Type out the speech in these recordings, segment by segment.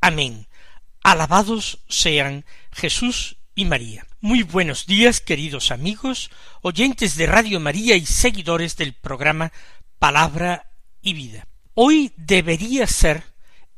Amén. Alabados sean Jesús y María. Muy buenos días, queridos amigos, oyentes de Radio María y seguidores del programa Palabra y Vida. Hoy debería ser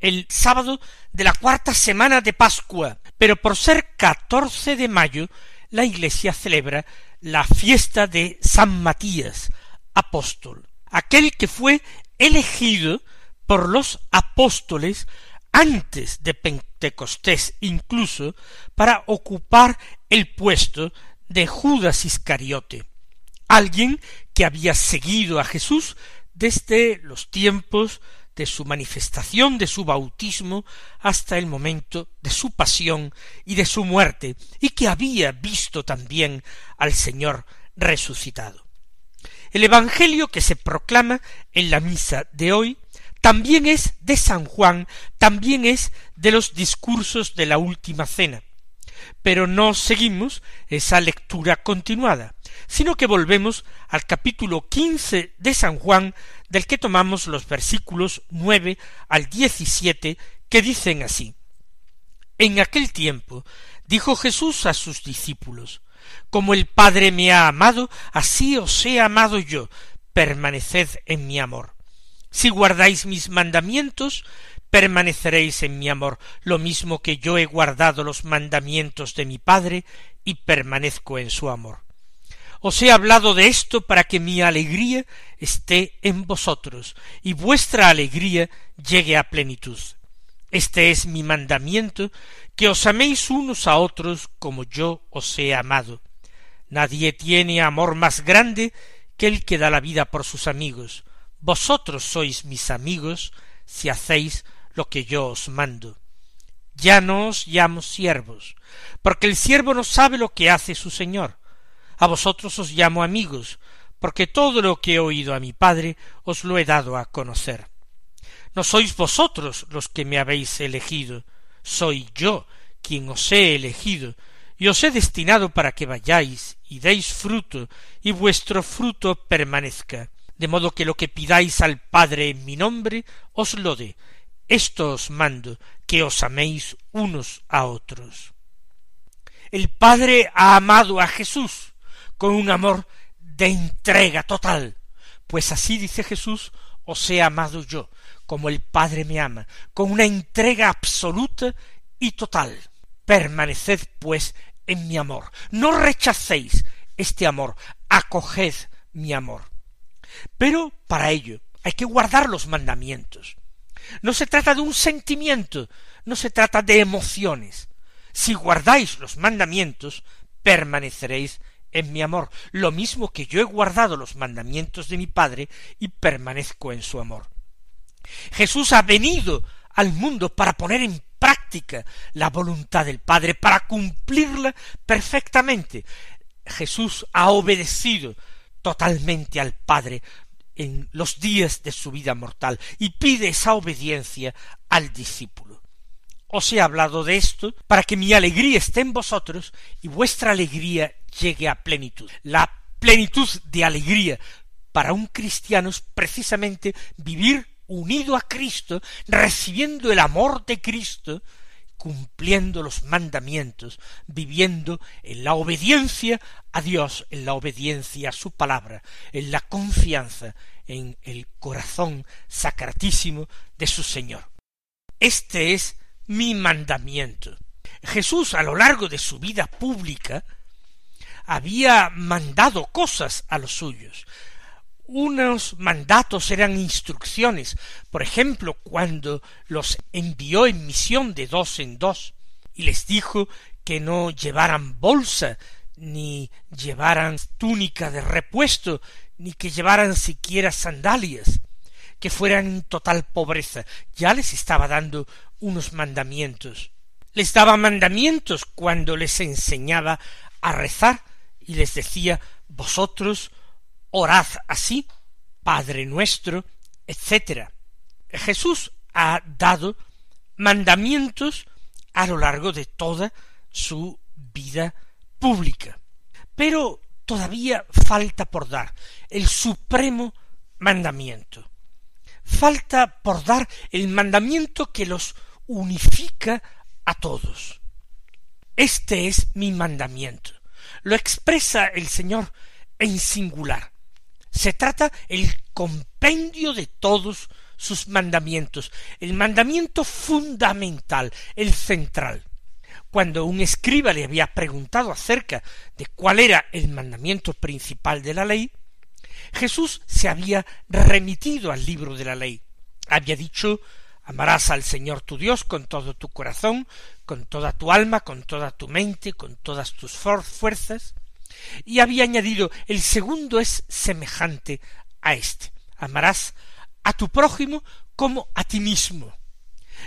el sábado de la cuarta semana de Pascua, pero por ser catorce de mayo, la Iglesia celebra la fiesta de San Matías, apóstol aquel que fue elegido por los apóstoles antes de Pentecostés incluso para ocupar el puesto de Judas Iscariote, alguien que había seguido a Jesús desde los tiempos de su manifestación, de su bautismo, hasta el momento de su pasión y de su muerte, y que había visto también al Señor resucitado. El Evangelio que se proclama en la misa de hoy también es de San Juan, también es de los discursos de la última cena. Pero no seguimos esa lectura continuada, sino que volvemos al capítulo quince de San Juan, del que tomamos los versículos nueve al diecisiete, que dicen así En aquel tiempo dijo Jesús a sus discípulos como el Padre me ha amado, así os he amado yo. Permaneced en mi amor. Si guardáis mis mandamientos, permaneceréis en mi amor, lo mismo que yo he guardado los mandamientos de mi Padre y permanezco en su amor. Os he hablado de esto para que mi alegría esté en vosotros y vuestra alegría llegue a plenitud. Este es mi mandamiento, que os améis unos a otros como yo os he amado. Nadie tiene amor más grande que el que da la vida por sus amigos. Vosotros sois mis amigos si hacéis lo que yo os mando. Ya no os llamo siervos, porque el siervo no sabe lo que hace su señor. A vosotros os llamo amigos, porque todo lo que he oído a mi Padre os lo he dado a conocer. No sois vosotros los que me habéis elegido, soy yo quien os he elegido, y os he destinado para que vayáis y deis fruto, y vuestro fruto permanezca, de modo que lo que pidáis al Padre en mi nombre, os lo dé. Esto os mando, que os améis unos a otros. El Padre ha amado a Jesús con un amor de entrega total, pues así dice Jesús, os he amado yo, como el Padre me ama, con una entrega absoluta y total. Permaneced, pues, en mi amor. No rechacéis este amor, acoged mi amor. Pero para ello hay que guardar los mandamientos. No se trata de un sentimiento, no se trata de emociones. Si guardáis los mandamientos, permaneceréis en mi amor, lo mismo que yo he guardado los mandamientos de mi Padre y permanezco en su amor. Jesús ha venido al mundo para poner en práctica la voluntad del Padre, para cumplirla perfectamente. Jesús ha obedecido totalmente al Padre en los días de su vida mortal y pide esa obediencia al discípulo. Os he hablado de esto para que mi alegría esté en vosotros y vuestra alegría llegue a plenitud. La plenitud de alegría para un cristiano es precisamente vivir unido a Cristo, recibiendo el amor de Cristo, cumpliendo los mandamientos, viviendo en la obediencia a Dios, en la obediencia a su palabra, en la confianza en el corazón sacratísimo de su Señor. Este es mi mandamiento. Jesús a lo largo de su vida pública había mandado cosas a los suyos, unos mandatos eran instrucciones, por ejemplo, cuando los envió en misión de dos en dos, y les dijo que no llevaran bolsa, ni llevaran túnica de repuesto, ni que llevaran siquiera sandalias, que fueran en total pobreza, ya les estaba dando unos mandamientos. Les daba mandamientos cuando les enseñaba a rezar y les decía vosotros orad así, Padre nuestro, etc. Jesús ha dado mandamientos a lo largo de toda su vida pública. Pero todavía falta por dar el supremo mandamiento. Falta por dar el mandamiento que los unifica a todos. Este es mi mandamiento. Lo expresa el Señor en singular. Se trata el compendio de todos sus mandamientos, el mandamiento fundamental, el central. Cuando un escriba le había preguntado acerca de cuál era el mandamiento principal de la ley, Jesús se había remitido al libro de la ley. Había dicho amarás al Señor tu Dios con todo tu corazón, con toda tu alma, con toda tu mente, con todas tus fuerzas, y había añadido el segundo es semejante a éste amarás a tu prójimo como a ti mismo.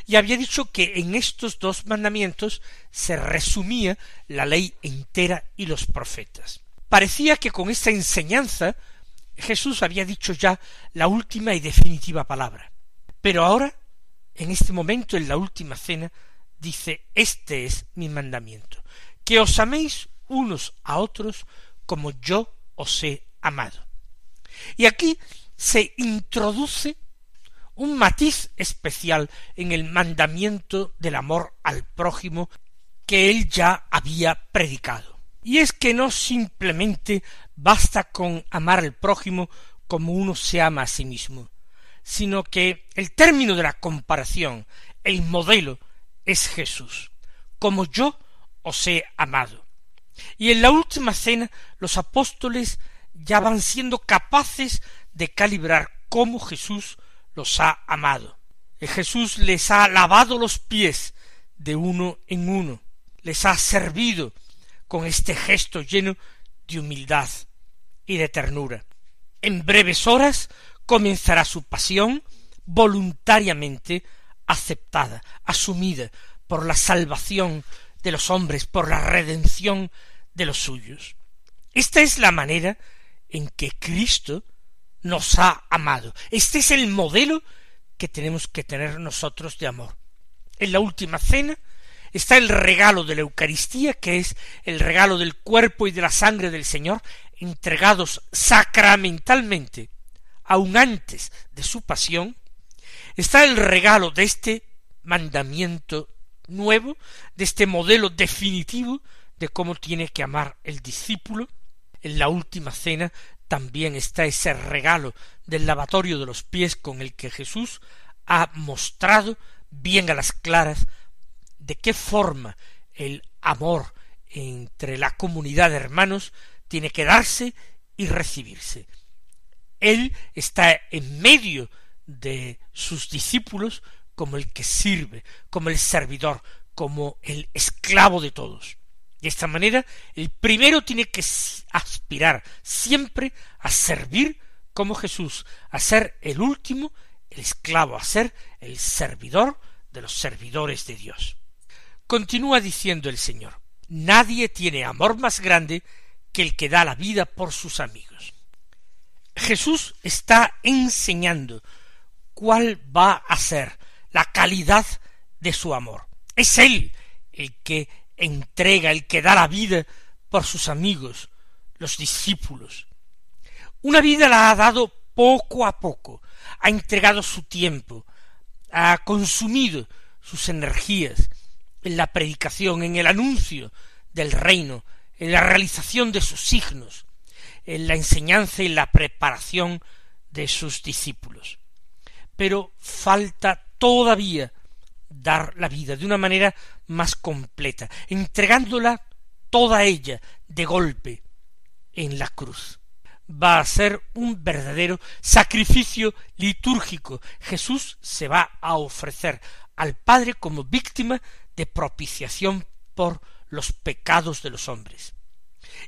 Y había dicho que en estos dos mandamientos se resumía la ley entera y los profetas. Parecía que con esta enseñanza Jesús había dicho ya la última y definitiva palabra. Pero ahora, en este momento, en la última cena, dice, este es mi mandamiento, que os améis unos a otros como yo os he amado. Y aquí se introduce un matiz especial en el mandamiento del amor al prójimo que él ya había predicado. Y es que no simplemente basta con amar al prójimo como uno se ama a sí mismo, sino que el término de la comparación, el modelo, es Jesús, como yo os he amado. Y en la última cena los apóstoles ya van siendo capaces de calibrar cómo Jesús los ha amado. Jesús les ha lavado los pies de uno en uno, les ha servido con este gesto lleno de humildad y de ternura. En breves horas comenzará su pasión voluntariamente aceptada, asumida por la salvación de los hombres, por la redención de los suyos. Esta es la manera en que Cristo nos ha amado. Este es el modelo que tenemos que tener nosotros de amor. En la última cena está el regalo de la Eucaristía, que es el regalo del cuerpo y de la sangre del Señor, entregados sacramentalmente, aun antes de su pasión, está el regalo de este mandamiento nuevo, de este modelo definitivo de cómo tiene que amar el discípulo. En la última cena también está ese regalo del lavatorio de los pies con el que Jesús ha mostrado bien a las claras de qué forma el amor entre la comunidad de hermanos tiene que darse y recibirse. Él está en medio de sus discípulos como el que sirve, como el servidor, como el esclavo de todos. De esta manera, el primero tiene que aspirar siempre a servir como Jesús, a ser el último, el esclavo, a ser el servidor de los servidores de Dios. Continúa diciendo el Señor, nadie tiene amor más grande que el que da la vida por sus amigos. Jesús está enseñando cuál va a ser la calidad de su amor. Es Él el que entrega, el que da la vida por sus amigos, los discípulos. Una vida la ha dado poco a poco, ha entregado su tiempo, ha consumido sus energías en la predicación, en el anuncio del reino, en la realización de sus signos, en la enseñanza y la preparación de sus discípulos. Pero falta todavía dar la vida de una manera más completa, entregándola toda ella de golpe en la cruz. Va a ser un verdadero sacrificio litúrgico. Jesús se va a ofrecer al Padre como víctima de propiciación por los pecados de los hombres.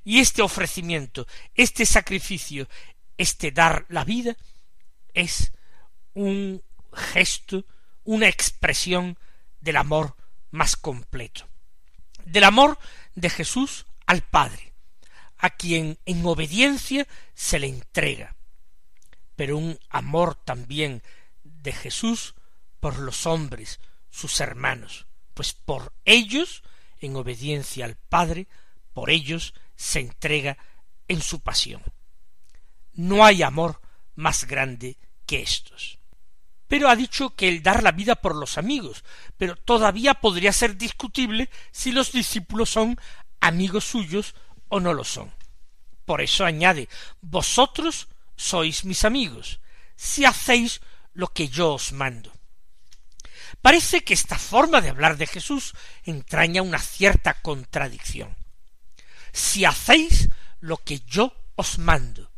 Y este ofrecimiento, este sacrificio, este dar la vida, es un gesto, una expresión del amor más completo, del amor de Jesús al Padre, a quien en obediencia se le entrega, pero un amor también de Jesús por los hombres, sus hermanos, pues por ellos, en obediencia al Padre, por ellos se entrega en su pasión. No hay amor más grande que estos. Pero ha dicho que el dar la vida por los amigos, pero todavía podría ser discutible si los discípulos son amigos suyos o no lo son. Por eso añade vosotros sois mis amigos, si hacéis lo que yo os mando. Parece que esta forma de hablar de Jesús entraña una cierta contradicción. Si hacéis lo que yo os mando,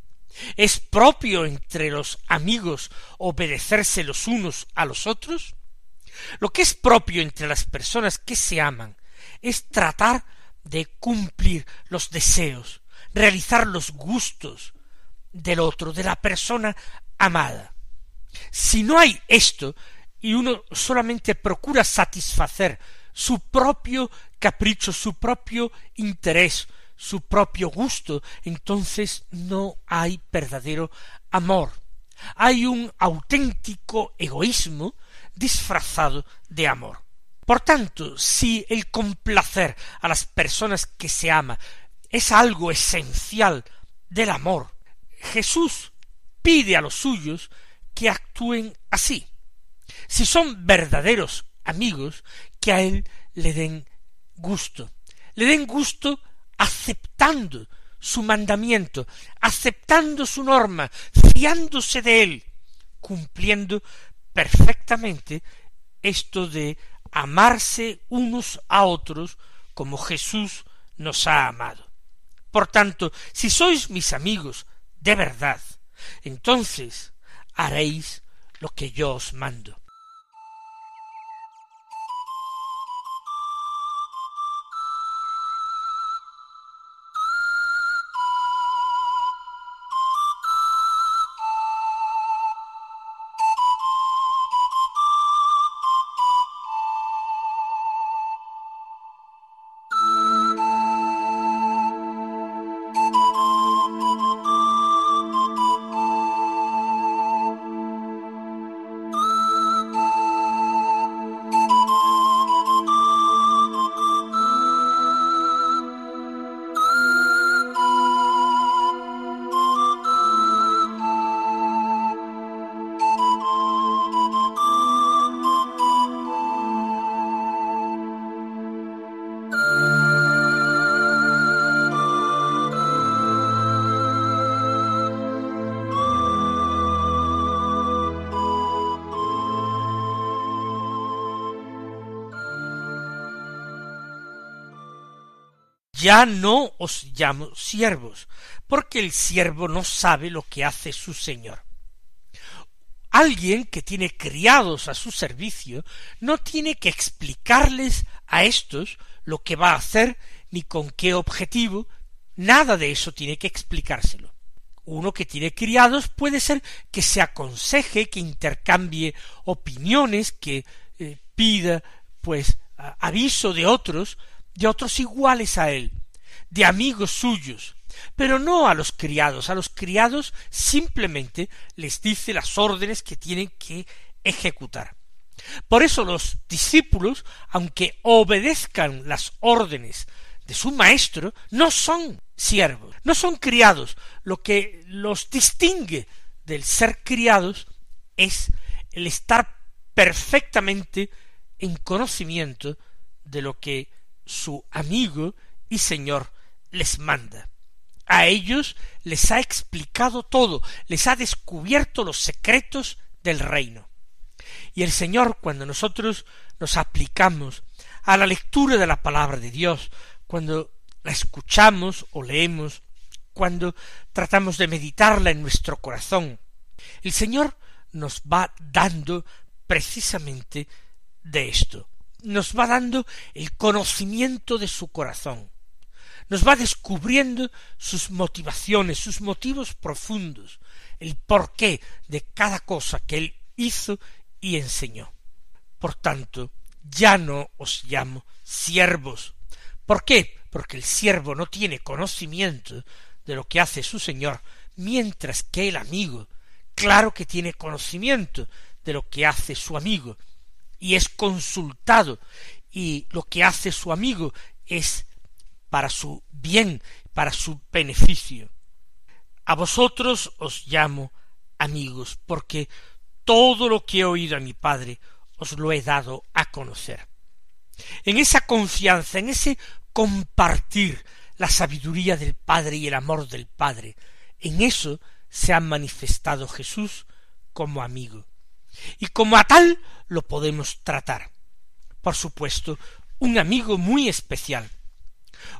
¿es propio entre los amigos obedecerse los unos a los otros? Lo que es propio entre las personas que se aman es tratar de cumplir los deseos, realizar los gustos del otro, de la persona amada. Si no hay esto, y uno solamente procura satisfacer su propio capricho, su propio interés, su propio gusto, entonces no hay verdadero amor. Hay un auténtico egoísmo disfrazado de amor. Por tanto, si el complacer a las personas que se ama es algo esencial del amor, Jesús pide a los suyos que actúen así. Si son verdaderos amigos, que a él le den gusto, le den gusto aceptando su mandamiento, aceptando su norma, fiándose de él, cumpliendo perfectamente esto de amarse unos a otros como Jesús nos ha amado. Por tanto, si sois mis amigos de verdad, entonces haréis lo que yo os mando. Ya no os llamo siervos, porque el siervo no sabe lo que hace su señor. Alguien que tiene criados a su servicio no tiene que explicarles a éstos lo que va a hacer ni con qué objetivo, nada de eso tiene que explicárselo. Uno que tiene criados puede ser que se aconseje, que intercambie opiniones, que eh, pida pues aviso de otros, de otros iguales a él, de amigos suyos, pero no a los criados. A los criados simplemente les dice las órdenes que tienen que ejecutar. Por eso los discípulos, aunque obedezcan las órdenes de su maestro, no son siervos, no son criados. Lo que los distingue del ser criados es el estar perfectamente en conocimiento de lo que su amigo y señor les manda. A ellos les ha explicado todo, les ha descubierto los secretos del reino. Y el Señor, cuando nosotros nos aplicamos a la lectura de la palabra de Dios, cuando la escuchamos o leemos, cuando tratamos de meditarla en nuestro corazón, el Señor nos va dando precisamente de esto, nos va dando el conocimiento de su corazón, nos va descubriendo sus motivaciones, sus motivos profundos, el porqué de cada cosa que él hizo y enseñó. Por tanto, ya no os llamo siervos. ¿Por qué? Porque el siervo no tiene conocimiento de lo que hace su señor, mientras que el amigo, claro que tiene conocimiento de lo que hace su amigo, y es consultado, y lo que hace su amigo es para su bien, para su beneficio. A vosotros os llamo amigos, porque todo lo que he oído a mi Padre os lo he dado a conocer. En esa confianza, en ese compartir la sabiduría del Padre y el amor del Padre, en eso se ha manifestado Jesús como amigo. Y como a tal lo podemos tratar. Por supuesto, un amigo muy especial,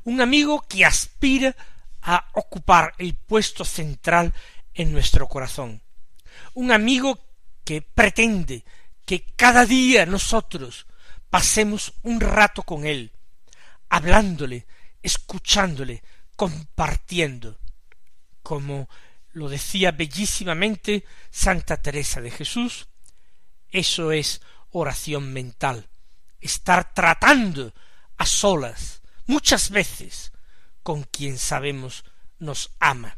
un amigo que aspira a ocupar el puesto central en nuestro corazón, un amigo que pretende que cada día nosotros pasemos un rato con él, hablándole, escuchándole, compartiendo, como lo decía bellísimamente Santa Teresa de Jesús, eso es oración mental, estar tratando a solas muchas veces con quien sabemos nos ama.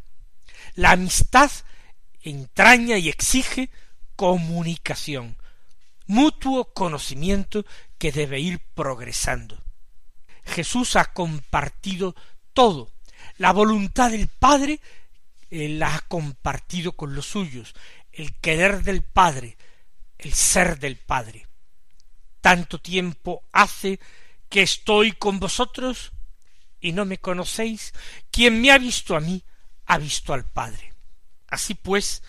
La amistad entraña y exige comunicación, mutuo conocimiento que debe ir progresando. Jesús ha compartido todo. La voluntad del Padre la ha compartido con los suyos, el querer del Padre, el ser del Padre. Tanto tiempo hace que estoy con vosotros y no me conocéis. Quien me ha visto a mí, ha visto al Padre. Así pues,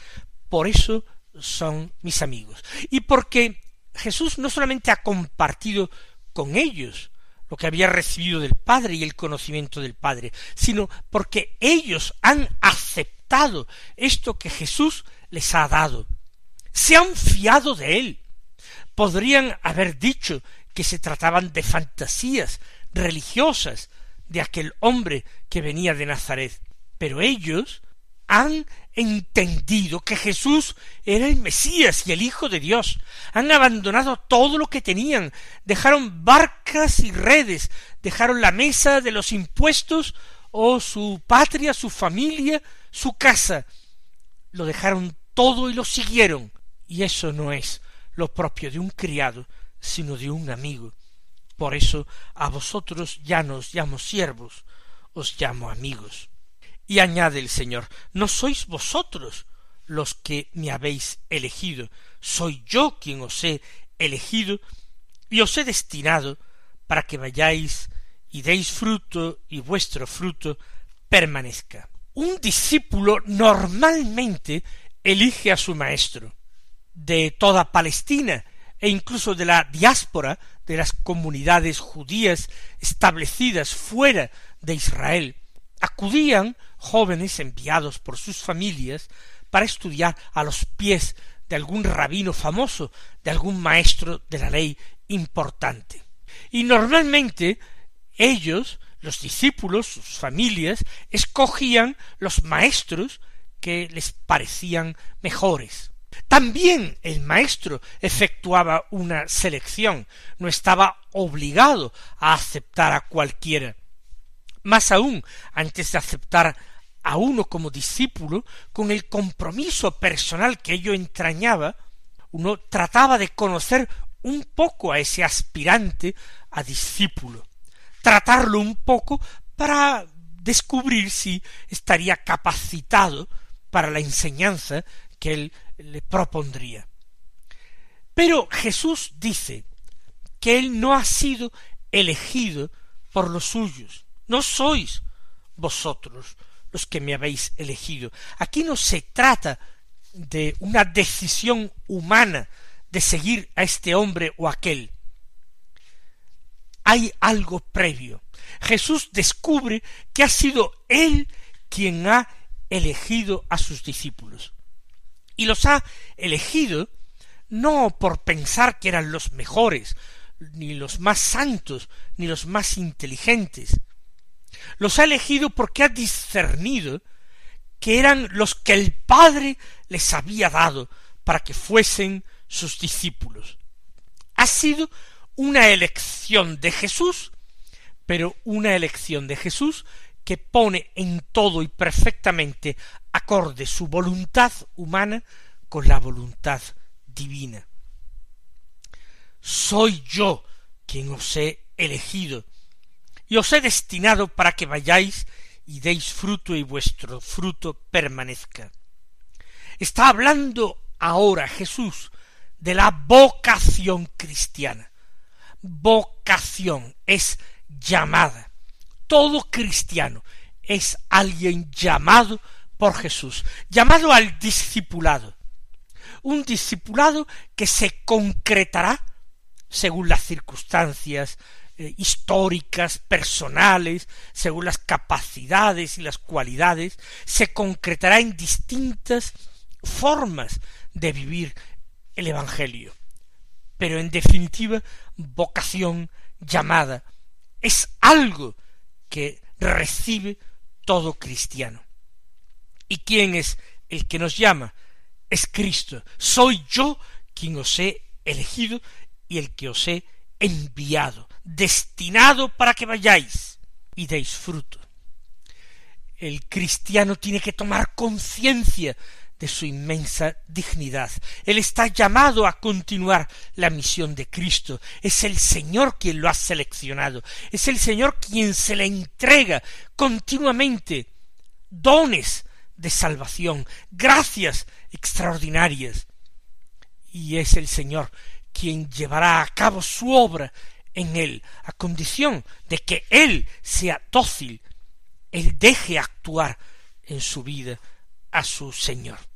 por eso son mis amigos. Y porque Jesús no solamente ha compartido con ellos lo que había recibido del Padre y el conocimiento del Padre, sino porque ellos han aceptado esto que Jesús les ha dado. Se han fiado de él. Podrían haber dicho que se trataban de fantasías religiosas de aquel hombre que venía de Nazaret, pero ellos han entendido que Jesús era el Mesías y el Hijo de Dios. Han abandonado todo lo que tenían, dejaron barcas y redes, dejaron la mesa de los impuestos o su patria, su familia, su casa. Lo dejaron todo y lo siguieron. Y eso no es lo propio de un criado, sino de un amigo. Por eso a vosotros ya no os llamo siervos, os llamo amigos. Y añade el Señor, no sois vosotros los que me habéis elegido, soy yo quien os he elegido y os he destinado para que vayáis y deis fruto y vuestro fruto permanezca. Un discípulo normalmente elige a su maestro. De toda Palestina e incluso de la diáspora de las comunidades judías establecidas fuera de Israel, acudían jóvenes enviados por sus familias para estudiar a los pies de algún rabino famoso, de algún maestro de la ley importante. Y normalmente ellos, los discípulos, sus familias, escogían los maestros que les parecían mejores. También el maestro efectuaba una selección, no estaba obligado a aceptar a cualquiera. Más aún, antes de aceptar a uno como discípulo, con el compromiso personal que ello entrañaba, uno trataba de conocer un poco a ese aspirante a discípulo, tratarlo un poco para descubrir si estaría capacitado para la enseñanza que él le propondría. Pero Jesús dice que él no ha sido elegido por los suyos, no sois vosotros los que me habéis elegido. Aquí no se trata de una decisión humana de seguir a este hombre o aquel. Hay algo previo. Jesús descubre que ha sido él quien ha elegido a sus discípulos. Y los ha elegido no por pensar que eran los mejores, ni los más santos, ni los más inteligentes, los ha elegido porque ha discernido que eran los que el Padre les había dado para que fuesen sus discípulos. Ha sido una elección de Jesús, pero una elección de Jesús que pone en todo y perfectamente acorde su voluntad humana con la voluntad divina. Soy yo quien os he elegido y os he destinado para que vayáis y deis fruto y vuestro fruto permanezca. Está hablando ahora Jesús de la vocación cristiana. Vocación es llamada. Todo cristiano es alguien llamado por Jesús, llamado al discipulado. Un discipulado que se concretará según las circunstancias eh, históricas, personales, según las capacidades y las cualidades, se concretará en distintas formas de vivir el Evangelio. Pero en definitiva, vocación llamada es algo que recibe todo cristiano. ¿Y quién es el que nos llama? Es Cristo. Soy yo quien os he elegido y el que os he enviado, destinado para que vayáis y deis fruto. El cristiano tiene que tomar conciencia de su inmensa dignidad. Él está llamado a continuar la misión de Cristo. Es el Señor quien lo ha seleccionado. Es el Señor quien se le entrega continuamente dones de salvación, gracias extraordinarias. Y es el Señor quien llevará a cabo su obra en él, a condición de que él sea dócil, él deje actuar en su vida a su Señor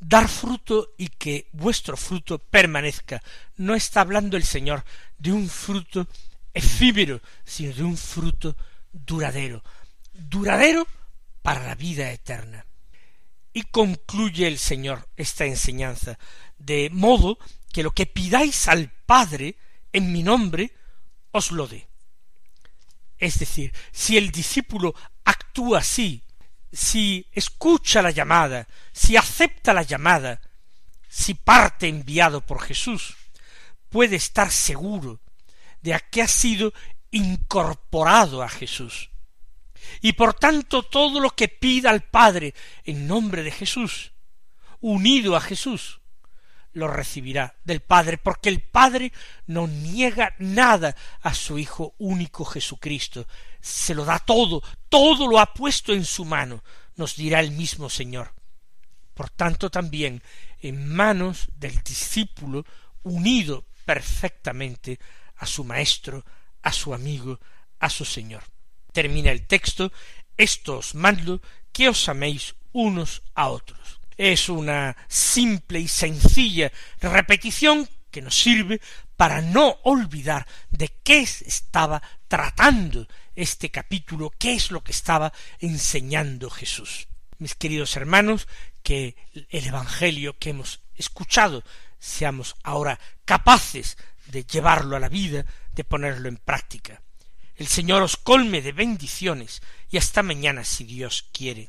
dar fruto y que vuestro fruto permanezca. No está hablando el Señor de un fruto efímero, sino de un fruto duradero, duradero para la vida eterna. Y concluye el Señor esta enseñanza, de modo que lo que pidáis al Padre en mi nombre, os lo dé. Es decir, si el discípulo actúa así si escucha la llamada, si acepta la llamada, si parte enviado por Jesús, puede estar seguro de que ha sido incorporado a Jesús. Y por tanto todo lo que pida al Padre en nombre de Jesús, unido a Jesús, lo recibirá del Padre, porque el Padre no niega nada a su Hijo único Jesucristo, se lo da todo, todo lo ha puesto en su mano, nos dirá el mismo Señor. Por tanto también en manos del discípulo unido perfectamente a su Maestro, a su amigo, a su Señor. Termina el texto, esto os mando, que os améis unos a otros es una simple y sencilla repetición que nos sirve para no olvidar de qué estaba tratando este capítulo, qué es lo que estaba enseñando Jesús. Mis queridos hermanos, que el Evangelio que hemos escuchado seamos ahora capaces de llevarlo a la vida, de ponerlo en práctica. El Señor os colme de bendiciones y hasta mañana si Dios quiere.